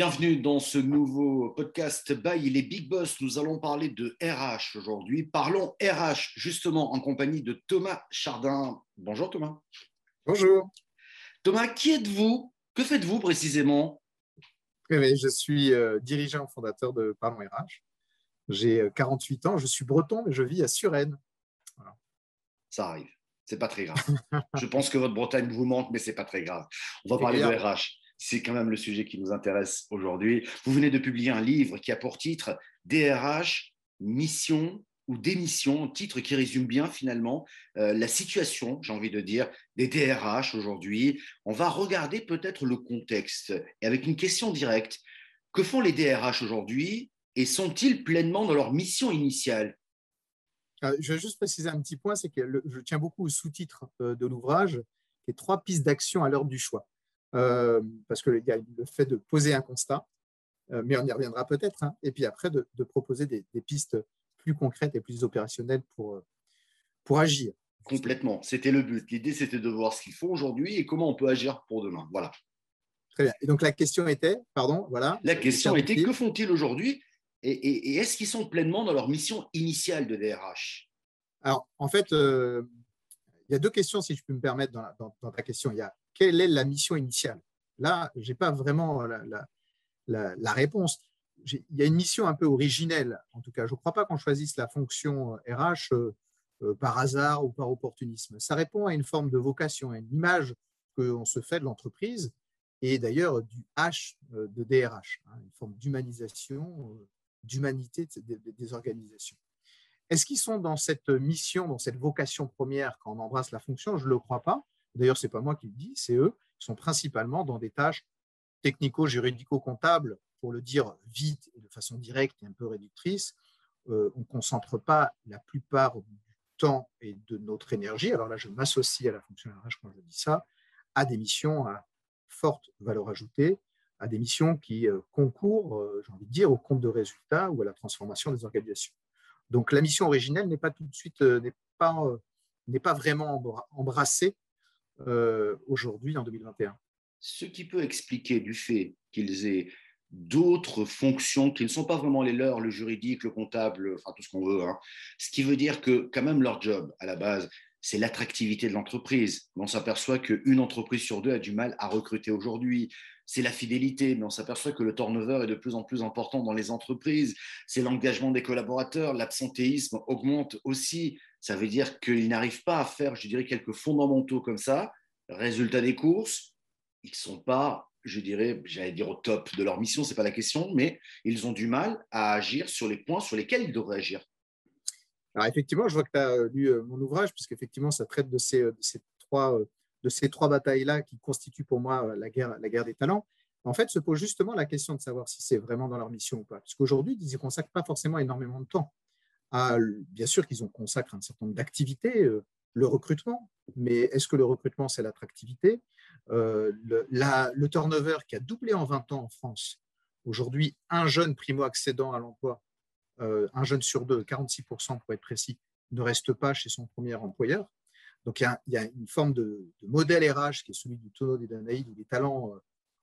Bienvenue dans ce nouveau podcast by les Big Boss. Nous allons parler de RH aujourd'hui. Parlons RH justement en compagnie de Thomas Chardin. Bonjour Thomas. Bonjour. Thomas, qui êtes-vous? Que faites-vous précisément? Eh Je suis euh, dirigeant fondateur de Parlons RH. J'ai 48 euh, ans, je suis breton, mais je vis à Suresnes. Ça arrive, c'est pas très grave. je pense que votre Bretagne vous manque, mais c'est pas très grave. On va parler de RH c'est quand même le sujet qui nous intéresse aujourd'hui. Vous venez de publier un livre qui a pour titre DRH, mission ou démission, titre qui résume bien finalement euh, la situation, j'ai envie de dire, des DRH aujourd'hui. On va regarder peut-être le contexte et avec une question directe. Que font les DRH aujourd'hui et sont-ils pleinement dans leur mission initiale? Euh, Je vais juste préciser un petit point, c'est que je tiens beaucoup au sous-titre euh, de l'ouvrage, est trois pistes d'action à l'heure du choix. Euh, parce qu'il y a le fait de poser un constat, euh, mais on y reviendra peut-être, hein, et puis après de, proposer des, pistes plus concrètes et plus opérationnelles pour, euh, pour agir. Complètement, c'était le but. L'idée, c'était de voir ce qu'il faut aujourd'hui et comment on peut agir pour demain. Voilà. Très bien. Et donc la question était, pardon, voilà. La question était, que font-ils aujourd'hui et, est-ce qu'ils sont pleinement dans leur mission initiale de DRH Alors, en fait, il y a deux questions, si je peux me permettre, dans, dans ta question. Il y a quelle est la mission initiale Là, je n'ai pas vraiment la, réponse. Il y a une mission un peu originelle, en tout cas. Je ne crois pas qu'on choisisse la fonction RH euh, euh, par hasard ou par opportunisme. Ça répond à une forme de vocation, à une image qu'on se fait de l'entreprise et d'ailleurs du H euh, de DRH, hein, une forme d'humanisation, d'humanité des organisations. Est-ce qu'ils sont dans cette mission, dans cette vocation première quand on embrasse la fonction? Je ne le crois pas. D'ailleurs, ce n'est pas moi qui le dis, c'est eux, qui sont principalement dans des tâches technico-juridico-comptables, pour le dire vite et de façon directe et un peu réductrice. Euh, on ne concentre pas la plupart du temps et de notre énergie, alors là je m'associe à la fonction RH quand je dis ça, à des missions à forte valeur ajoutée, à des missions qui euh, concourent, euh, j'ai envie de dire, au compte de résultats ou à la transformation des organisations. Donc la mission originelle n'est pas tout de suite, n'est pas, n'est pas vraiment embrassée euh, aujourd'hui en 2021. Ce qui peut expliquer du fait qu'ils aient d'autres fonctions qui ne sont pas vraiment les leurs, le juridique, le comptable, enfin tout ce qu'on veut. Hein. Ce qui veut dire que quand même leur job, à la base, c'est l'attractivité de l'entreprise. On s'aperçoit qu'une entreprise sur deux a du mal à recruter aujourd'hui. C'est la fidélité, mais on s'aperçoit que le turnover est de plus en plus important dans les entreprises. C'est l'engagement des collaborateurs, l'absentéisme augmente aussi. Ça veut dire qu'ils n'arrivent pas à faire, je dirais, quelques fondamentaux comme ça. Résultat des courses, ils ne sont pas, je dirais, j'allais dire au top de leur mission, ce n'est pas la question, mais ils ont du mal à agir sur les points sur lesquels ils devraient agir. Alors effectivement, je vois que tu as lu euh, mon ouvrage, puisqu'effectivement, ça traite de ces, trois, euh, ces trois batailles-là qui constituent pour moi euh, la guerre, la guerre des talents. En fait, se pose justement la question de savoir si c'est vraiment dans leur mission ou pas. Puisqu'aujourd'hui, ils n'y consacrent pas forcément énormément de temps bien sûr qu'ils ont consacré un certain nombre d'activités, euh, le recrutement, mais est-ce que le recrutement, c'est l'attractivité? Euh, le, turnover qui a doublé en 20 ans en France. Aujourd'hui, un jeune primo-accédant à l'emploi, euh, un jeune sur deux, 46% pour être précis, ne reste pas chez son premier employeur. Donc, il y a, une forme de, modèle RH qui est celui du tonneau des Danaïdes, où les talents,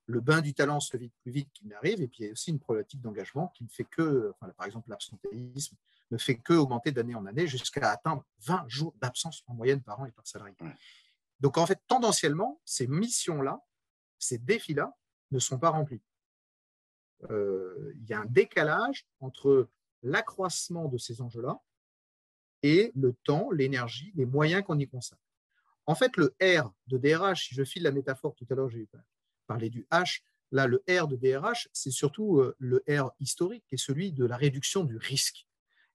le bain du talent se vide plus vite qu'il n'arrive. Et puis, il y a aussi une problématique d'engagement qui ne fait que, par exemple, l'absentéisme, ne fait que augmenter d'année en année jusqu'à atteindre 20 jours d'absence en moyenne par an et par salarié. Donc en fait, tendanciellement, ces missions-là, ces défis-là ne sont pas remplis. Euh, il y a un décalage entre l'accroissement de ces enjeux-là et le temps, l'énergie, les moyens qu'on y consacre. En fait, le R de DRH, si je file la métaphore tout à l'heure, j'ai parlé du H, là, le R de DRH, c'est surtout euh, le R historique, qui est celui de la réduction du risque.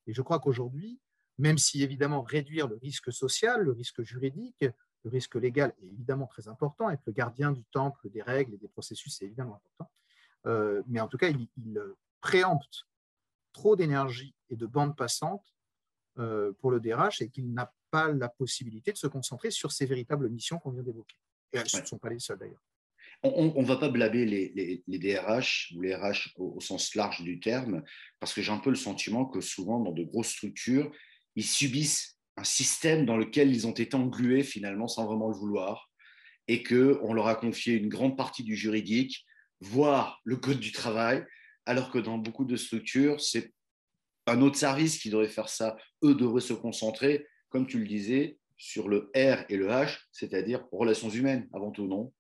Et je crois qu'aujourd'hui, même si évidemment réduire le risque social, le risque juridique, le risque légal est évidemment très important, être le gardien du temple des règles et des processus, c'est évidemment important. Euh, mais en tout cas, il, préempte trop d'énergie et de bande passante euh, pour le DRH et qu'il n'a pas la possibilité de se concentrer sur ces véritables missions qu'on vient d'évoquer. Et elles ne sont pas les seules d'ailleurs on ne va pas blâmer les, DRH ou les RH au, sens large du terme, parce que j'ai un peu le sentiment que souvent, dans de grosses structures, ils subissent un système dans lequel ils ont été englués finalement sans vraiment le vouloir, et qu'on leur a confié une grande partie du juridique, voir le code du travail, alors que dans beaucoup de structures, c'est un autre service qui devrait faire ça. Eux devraient se concentrer, comme tu le disais, sur le R et le H, c'est-à-dire relations humaines avant tout, non?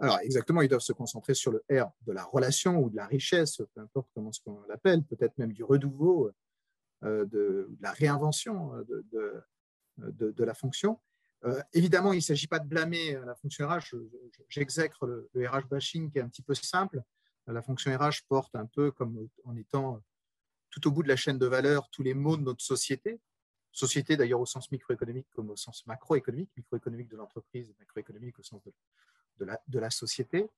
Alors exactement, ils doivent se concentrer sur le R de la relation ou de la richesse, peu importe comment on l'appelle, peut-être même du renouveau, euh, de, la réinvention euh, de, de, la fonction. Euh, évidemment, il ne s'agit pas de blâmer la fonction RH. J'exècre le, le, RH bashing qui est un petit peu simple. La fonction RH porte un peu comme en étant tout au bout de la chaîne de valeur tous les maux de notre société. Société d'ailleurs au sens microéconomique comme au sens macroéconomique, microéconomique de l'entreprise, macroéconomique au sens de, de la, société.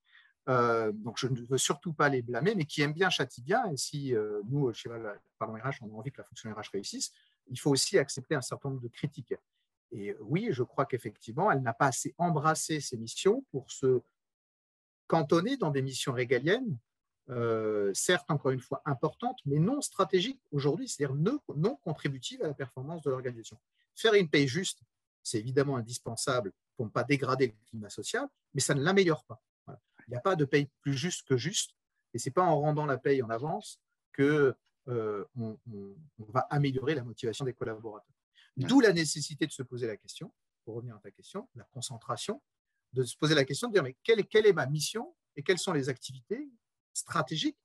Euh, donc, je ne veux surtout pas les blâmer, mais qui aiment bien châtie bien. Et si euh, nous, chez Pardon RH, on a envie que la fonction RH réussisse, il faut aussi accepter un certain nombre de critiques. Et oui, je crois qu'effectivement, elle n'a pas assez embrassé ses missions pour se cantonner dans des missions régaliennes, euh, certes, encore une fois, importantes, mais non stratégiques aujourd'hui, c'est-à-dire non, non contributives à la performance de l'organisation. Faire une paye juste, c'est évidemment indispensable pour ne pas dégrader le climat social, mais ça ne l'améliore pas. Il n'y a pas de paye plus juste que juste, et ce n'est pas en rendant la paye en avance que euh, on, va améliorer la motivation des collaborateurs. D'où la nécessité de se poser la question, pour revenir à ta question, la concentration, de se poser la question de dire mais quelle, quelle est ma mission et quelles sont les activités stratégiques,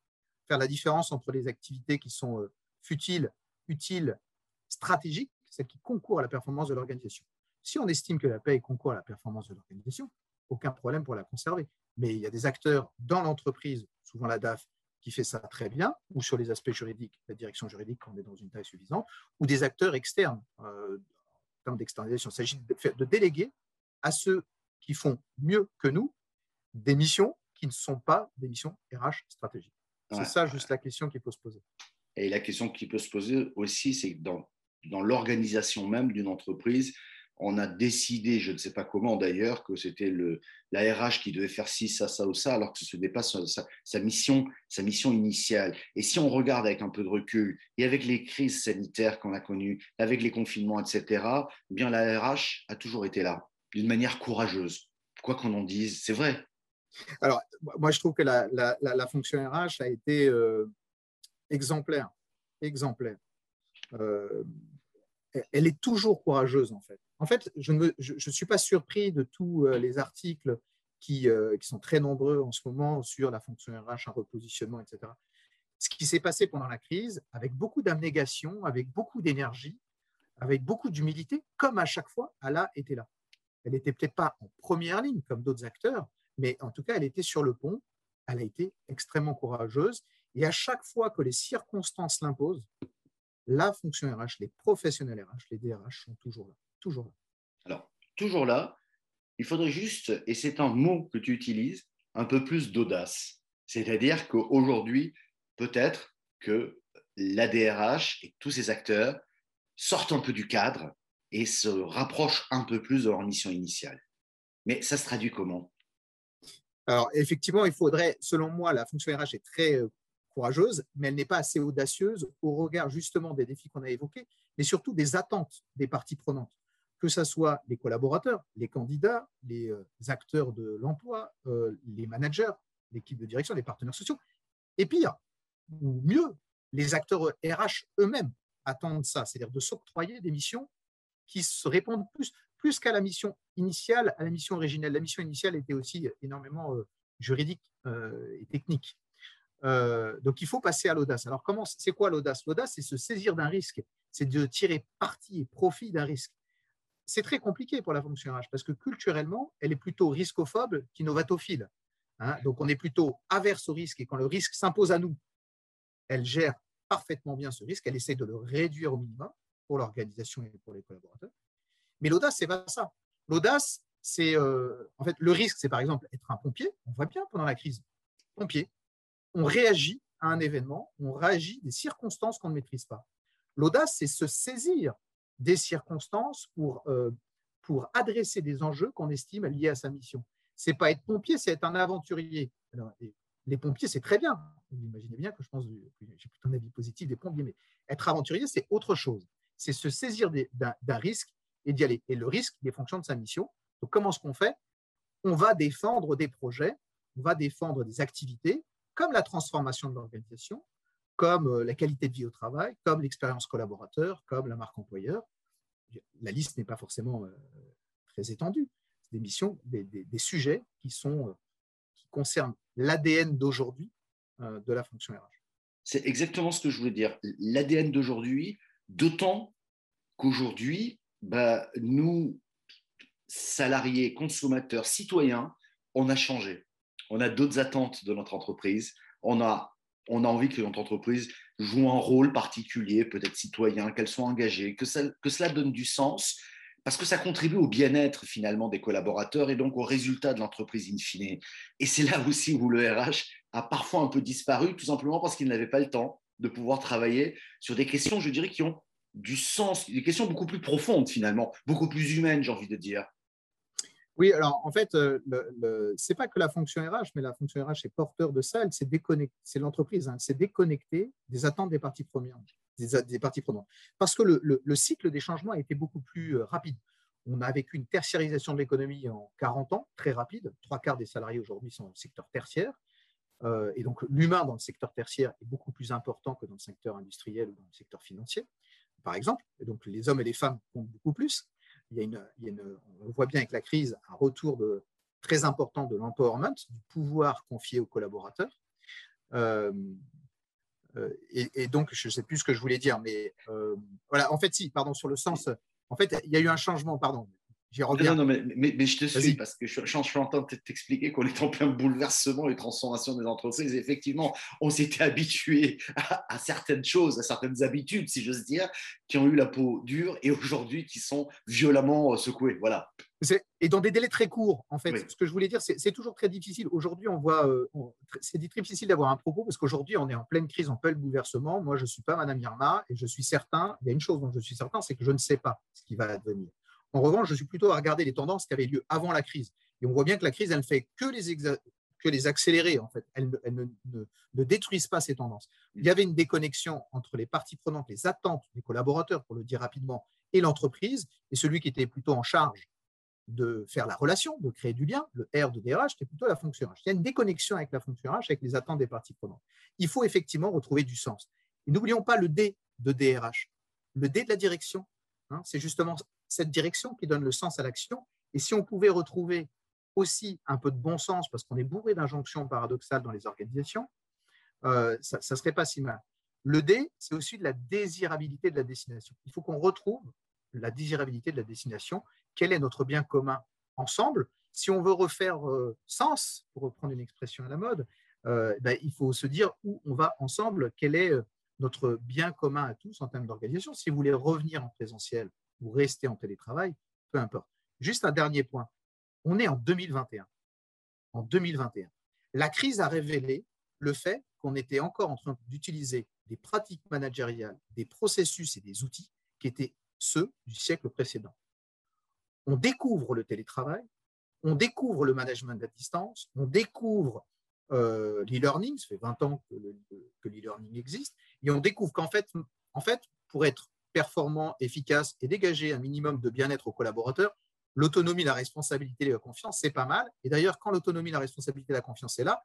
faire la différence entre les activités qui sont euh, futiles, utiles, stratégiques, celles qui concourent à la performance de l'organisation. Si on estime que la paie concourt à la performance de l'organisation, aucun problème pour la conserver. Mais il y a des acteurs dans l'entreprise, souvent la DAF, qui fait ça très bien, ou sur les aspects juridiques, la direction juridique quand on est dans une taille suffisante, ou des acteurs externes euh, en termes d'externalisation. Il s'agit de, de déléguer à ceux qui font mieux que nous des missions qui ne sont pas des missions RH stratégiques. C'est ça juste la question qu'il faut se poser. Et la question qui peut se poser aussi, c'est dans, dans l'organisation même d'une entreprise, on a décidé, je ne sais pas comment d'ailleurs, que c'était la RH qui devait faire ci, ça, ça ou ça, alors que ce n'est pas sa, mission, sa mission initiale. Et si on regarde avec un peu de recul, et avec les crises sanitaires qu'on a connues, avec les confinements, etc., eh bien la RH a toujours été là, d'une manière courageuse. Quoi qu'on en dise, c'est vrai. Alors, moi, je trouve que la, fonction RH a été euh, exemplaire, exemplaire. Euh, elle est toujours courageuse, en fait. En fait, je ne suis pas surpris de tous euh, les articles qui, euh, qui, sont très nombreux en ce moment sur la fonction RH, un repositionnement, etc. Ce qui s'est passé pendant la crise, avec beaucoup d'abnégation, avec beaucoup d'énergie, avec beaucoup d'humilité, comme à chaque fois, elle a été là. Elle n'était peut-être pas en première ligne comme d'autres acteurs, mais en tout cas, elle était sur le pont. Elle a été extrêmement courageuse. Et à chaque fois que les circonstances l'imposent, la fonction RH, les professionnels RH, les DRH sont toujours là. Toujours là. Alors, toujours là, il faudrait juste, et c'est un mot que tu utilises, un peu plus d'audace. C'est-à-dire qu'aujourd'hui, peut-être que la DRH et tous ces acteurs sortent un peu du cadre et se rapprochent un peu plus de leur mission initiale. Mais ça se traduit comment? Alors, effectivement, il faudrait, selon moi, la fonction RH est très euh, courageuse, mais elle n'est pas assez audacieuse au regard justement des défis qu'on a évoqués, mais surtout des attentes des parties prenantes, que ce soit les collaborateurs, les candidats, les euh, acteurs de l'emploi, euh, les managers, l'équipe de direction, les partenaires sociaux, et pire, ou mieux, les acteurs RH eux-mêmes attendent ça, c'est-à-dire de s'octroyer des missions qui se répondent plus, plus qu'à la mission initiale, à la mission originelle. La mission initiale était aussi énormément euh, juridique et technique. Euh, donc, il faut passer à l'audace. Alors, comment, c'est quoi l'audace? L'audace, c'est se saisir d'un risque, c'est de tirer parti et profit d'un risque. C'est très compliqué pour la fonction RH parce que culturellement, elle est plutôt riscophobe qu'innovatophile. Hein. donc, on est plutôt averse au risque et quand le risque s'impose à nous, elle gère parfaitement bien ce risque, elle essaie de le réduire au minimum pour l'organisation et pour les collaborateurs. Mais l'audace, c'est pas ça. L'audace, c'est euh, en fait le risque, c'est par exemple être un pompier. On voit bien pendant la crise, pompier, on réagit à un événement, on réagit des circonstances qu'on ne maîtrise pas. L'audace, c'est se saisir des circonstances pour, euh, pour adresser des enjeux qu'on estime liés à sa mission. C'est pas être pompier, c'est être un aventurier. les pompiers, c'est très bien. Vous imaginez bien que je pense, j'ai plutôt un avis positif des pompiers, mais être aventurier, c'est autre chose. C'est se saisir d'un risque et d'y aller. Et le risque, il est fonction de sa mission. Donc, comment est-ce qu'on fait? On va défendre des projets on va défendre des activités comme la transformation de l'organisation, comme euh, la qualité de vie au travail, comme l'expérience collaborateur, comme la marque employeur. La liste n'est pas forcément euh, très étendue. Des missions, des, sujets qui, sont, euh, qui concernent l'ADN d'aujourd'hui de la fonction RH. C'est exactement ce que je voulais dire. L'ADN d'aujourd'hui, d'autant qu'aujourd'hui, bah, nous, salariés, consommateurs, citoyens, on a changé. On a d'autres attentes de notre entreprise. On a on a envie que notre entreprise joue un rôle particulier, peut-être citoyen, qu'elle soit engagée, que, cela donne du sens, parce que ça contribue au bien-être finalement des collaborateurs et donc au résultat de l'entreprise in fine. Et c'est là aussi où le RH a parfois un peu disparu, tout simplement parce qu'il n'avait pas le temps de pouvoir travailler sur des questions, je dirais, qui ont du sens, des questions beaucoup plus profondes finalement, beaucoup plus humaines, j'ai envie de dire. Oui, alors en fait, euh, ce n'est pas que la fonction RH, mais la fonction RH est porteur de ça, c'est l'entreprise, hein, c'est déconnecté des attentes des parties prenantes. Parce que le, cycle des changements a été beaucoup plus euh, rapide. On a vécu une tertiarisation de l'économie en 40 ans, très rapide. Trois quarts des salariés aujourd'hui sont dans le secteur tertiaire. Euh, et donc l'humain dans le secteur tertiaire est beaucoup plus important que dans le secteur industriel ou dans le secteur financier, par exemple. Et donc les hommes et les femmes comptent beaucoup plus il y a une, on voit bien avec la crise un retour de, très important de l'empowerment, du pouvoir confié aux collaborateurs. Euh, euh, et, donc, je ne sais plus ce que je voulais dire, mais euh, voilà, en fait, si, pardon, sur le sens, en fait, il y a eu un changement, pardon, non, non, mais, mais, je te suis parce que je, je, suis en train de t'expliquer qu'on est en plein bouleversement et transformation des entreprises. effectivement, on s'était habitué à, certaines choses, à certaines habitudes, si j'ose dire, qui ont eu la peau dure et aujourd'hui qui sont violemment euh, secouées. Voilà. Et dans des délais très courts, en fait. Ce que je voulais dire, c'est toujours très difficile. Aujourd'hui, on voit, euh, c'est difficile d'avoir un propos parce qu'aujourd'hui, on est en pleine crise, en plein bouleversement. Moi, je ne suis pas Madame Irma et je suis certain, il y a une chose dont je suis certain, c'est que je ne sais pas ce qui va advenir. En revanche, je suis plutôt à regarder les tendances qui avaient lieu avant la crise. Et on voit bien que la crise, elle ne fait que les, que les accélérer, en fait. Elle, ne, ne, pas ces tendances. Il y avait une déconnexion entre les parties prenantes, les attentes des collaborateurs, pour le dire rapidement, et l'entreprise, et celui qui était plutôt en charge de faire la relation, de créer du lien, le R de DRH, c'était plutôt la fonction RH. Il y a une déconnexion avec la fonction RH, avec les attentes des parties prenantes. Il faut effectivement retrouver du sens. Et n'oublions pas le D de DRH. Le D de la direction, hein, c'est justement cette direction qui donne le sens à l'action. Et si on pouvait retrouver aussi un peu de bon sens, parce qu'on est bourré d'injonctions paradoxales dans les organisations, euh, ça ne serait pas si mal. Le D, c'est aussi de la désirabilité de la destination. Il faut qu'on retrouve la désirabilité de la destination. Quel est notre bien commun ensemble? Si on veut refaire euh, sens, pour reprendre une expression à la mode, euh, ben, il faut se dire où on va ensemble, quel est notre bien commun à tous en termes d'organisation. Si vous voulez revenir en présentiel, ou rester en télétravail, peu importe. Juste un dernier point. On est en 2021. En 2021. La crise a révélé le fait qu'on était encore en train d'utiliser des pratiques managériales, des processus et des outils qui étaient ceux du siècle précédent. On découvre le télétravail, on découvre le management à distance, on découvre euh, l'e-learning, ça fait 20 ans que l'e-learning existe, et on découvre qu'en fait, en fait, pour être performant, efficace et dégager un minimum de bien-être aux collaborateurs, l'autonomie, la responsabilité et la confiance, c'est pas mal. Et d'ailleurs, quand l'autonomie, la responsabilité et la confiance est là,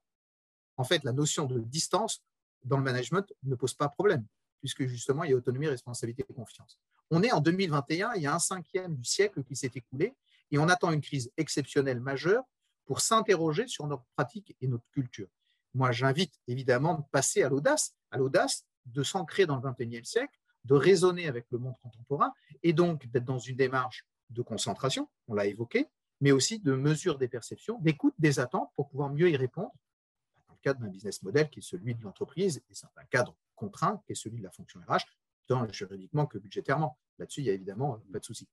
en fait, la notion de distance dans le management ne pose pas problème, puisque justement, il y a autonomie, responsabilité et confiance. On est en 2021, il y a un cinquième du siècle qui s'est écoulé, et on attend une crise exceptionnelle majeure pour s'interroger sur notre pratique et notre culture. Moi, j'invite évidemment de passer à l'audace, à l'audace de s'ancrer dans le 21e siècle, de raisonner avec le monde contemporain et donc d'être dans une démarche de concentration, on l'a évoqué, mais aussi de mesure des perceptions, d'écoute des attentes pour pouvoir mieux y répondre dans le cadre d'un business model qui est celui de l'entreprise et c'est un cadre contraint qui est celui de la fonction RH, tant juridiquement que budgétairement. Là-dessus, il n'y a évidemment pas de souci.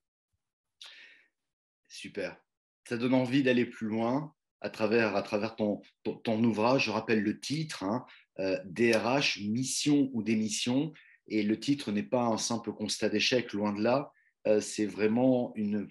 Super. Ça donne envie d'aller plus loin à travers, à travers ton, ton, ouvrage. Je rappelle le titre, DRH, hein, euh, mission ou démission. Et le titre n'est pas un simple constat d'échec, loin de là. Euh, c'est vraiment une,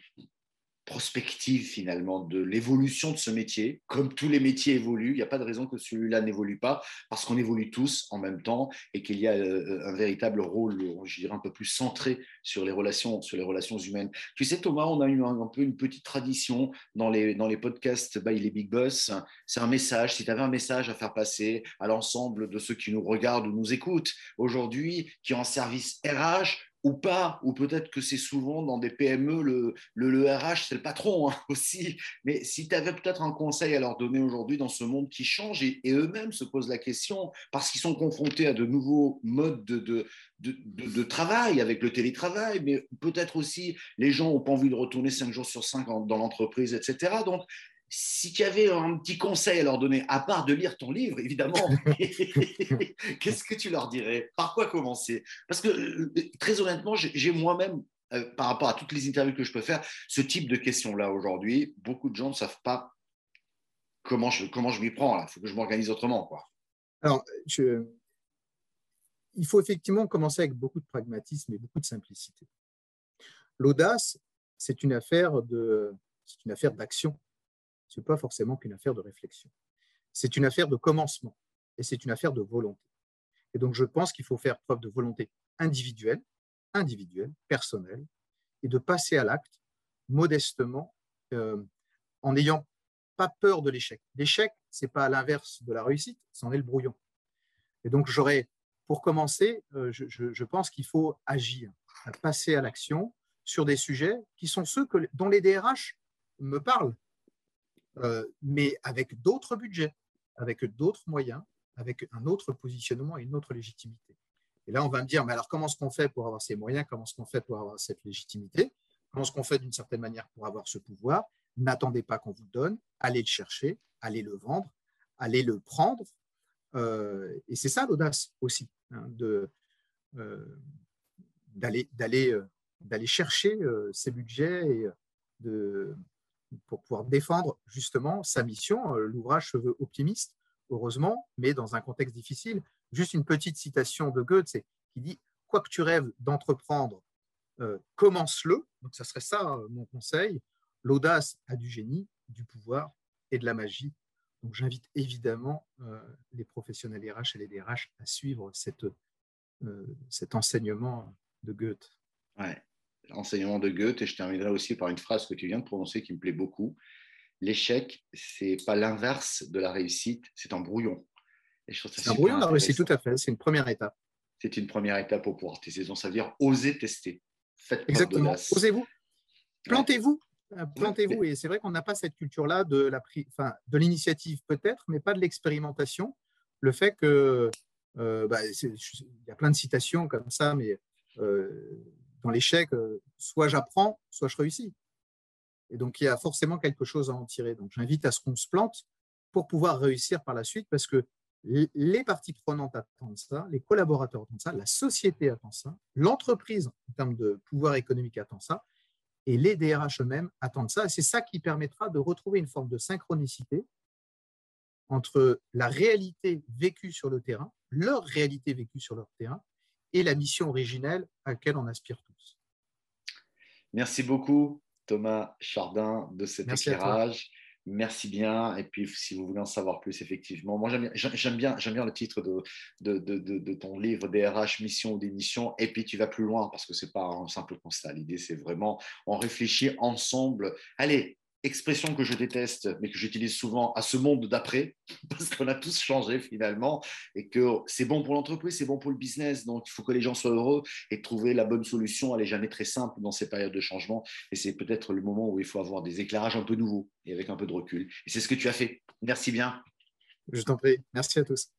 prospective finalement de l'évolution de ce métier. Comme tous les métiers évoluent, il n'y a pas de raison que celui-là n'évolue pas parce qu'on évolue tous en même temps et qu'il y a euh, un véritable rôle, je dirais, un peu plus centré sur les relations, sur les relations humaines. Tu sais, Thomas, on a eu un, peu une petite tradition dans les, dans les podcasts by les Big Boss. C'est un message. Si tu avais un message à faire passer à l'ensemble de ceux qui nous regardent ou nous écoutent aujourd'hui, qui ont un service RH, ou pas, ou peut-être que c'est souvent dans des PME, le, le, RH, c'est le patron hein, aussi. Mais si tu avais peut-être un conseil à leur donner aujourd'hui dans ce monde qui change et, eux-mêmes se posent la question, parce qu'ils sont confrontés à de nouveaux modes de, de, de, travail avec le télétravail, mais peut-être aussi les gens n'ont pas envie de retourner cinq jours sur cinq dans l'entreprise, etc. Donc, si tu avais un petit conseil à leur donner, à part de lire ton livre, évidemment, qu'est-ce que tu leur dirais? Par quoi commencer? Parce que, euh, très honnêtement, j'ai moi-même, euh, par rapport à toutes les interviews que je peux faire, ce type de questions-là aujourd'hui. Beaucoup de gens ne savent pas comment je, comment je m'y prends. Il faut que je m'organise autrement. Quoi. Alors, il faut effectivement commencer avec beaucoup de pragmatisme et beaucoup de simplicité. L'audace, c'est une affaire de, c'est une affaire d'action ce n'est pas forcément qu'une affaire de réflexion. C'est une affaire de commencement et c'est une affaire de volonté. Et donc, je pense qu'il faut faire preuve de volonté individuelle, individuelle, personnelle, et de passer à l'acte modestement euh, en n'ayant pas peur de l'échec. L'échec, ce n'est pas l'inverse de la réussite, c'en est le brouillon. Et donc, j'aurais, pour commencer, euh, je, pense qu'il faut agir, passer à l'action sur des sujets qui sont ceux que, dont les DRH me parlent. Euh, mais avec d'autres budgets, avec d'autres moyens, avec un autre positionnement et une autre légitimité. Et là, on va me dire, mais alors comment est-ce qu'on fait pour avoir ces moyens? Comment est-ce qu'on fait pour avoir cette légitimité? Comment est-ce qu'on fait d'une certaine manière pour avoir ce pouvoir? N'attendez pas qu'on vous le donne, allez le chercher, allez le vendre, allez le prendre. Euh, et c'est ça l'audace aussi, hein, de, euh, d'aller, d'aller, chercher ces budgets et de, pour pouvoir défendre justement sa mission. Euh, l'ouvrage se veut optimiste, heureusement, mais dans un contexte difficile. Juste une petite citation de Goethe qui dit Quoi que tu rêves d'entreprendre, euh, commence-le. Donc, ça serait ça euh, mon conseil. L'audace a du génie, du pouvoir et de la magie. Donc, j'invite évidemment les professionnels RH et les DRH à suivre cette, cet enseignement de Goethe. Enseignement de Goethe, et je terminerai aussi par une phrase que tu viens de prononcer qui me plaît beaucoup. L'échec, c'est pas l'inverse de la réussite, c'est un brouillon. C'est un brouillon la réussite, tout à fait. C'est une première étape. C'est une première étape pour pouvoir tester. Donc, ça veut dire oser tester. Faites Exactement. Osez-vous. Plantez-vous. Euh, plantez-vous. Et c'est vrai qu'on n'a pas cette culture-là de la, enfin, de l'initiative peut-être, mais pas de l'expérimentation. Le fait que euh, bah, il y a plein de citations comme ça, mais euh, dans l'échec, euh, soit j'apprends, soit je réussis. Et donc, il y a forcément quelque chose à en tirer. Donc, j'invite à ce qu'on se plante pour pouvoir réussir par la suite parce que les parties prenantes attendent ça, les collaborateurs attendent ça, la société attend ça, l'entreprise en termes de pouvoir économique attend ça, et les DRH eux-mêmes attendent ça. c'est ça qui permettra de retrouver une forme de synchronicité entre la réalité vécue sur le terrain, leur réalité vécue sur leur terrain, et la mission originelle à laquelle on aspire tous. Merci beaucoup, Thomas Chardin, de cet éclairage. Merci bien. Et puis, si vous voulez en savoir plus, effectivement, moi, j'aime bien, bien, bien le titre de, de, de, de, ton livre, DRH, mission ou démission. Et puis, tu vas plus loin parce que ce n'est pas un simple constat. L'idée, c'est vraiment, on réfléchit ensemble. Allez, expression que je déteste, mais que j'utilise souvent à ce monde d'après, parce qu'on a tous changé finalement, et que c'est bon pour l'entreprise, c'est bon pour le business, donc il faut que les gens soient heureux et trouver la bonne solution. Elle n'est jamais très simple dans ces périodes de changement, et c'est peut-être le moment où il faut avoir des éclairages un peu nouveaux et avec un peu de recul. Et c'est ce que tu as fait. Merci bien. Je t'en prie. Merci à tous.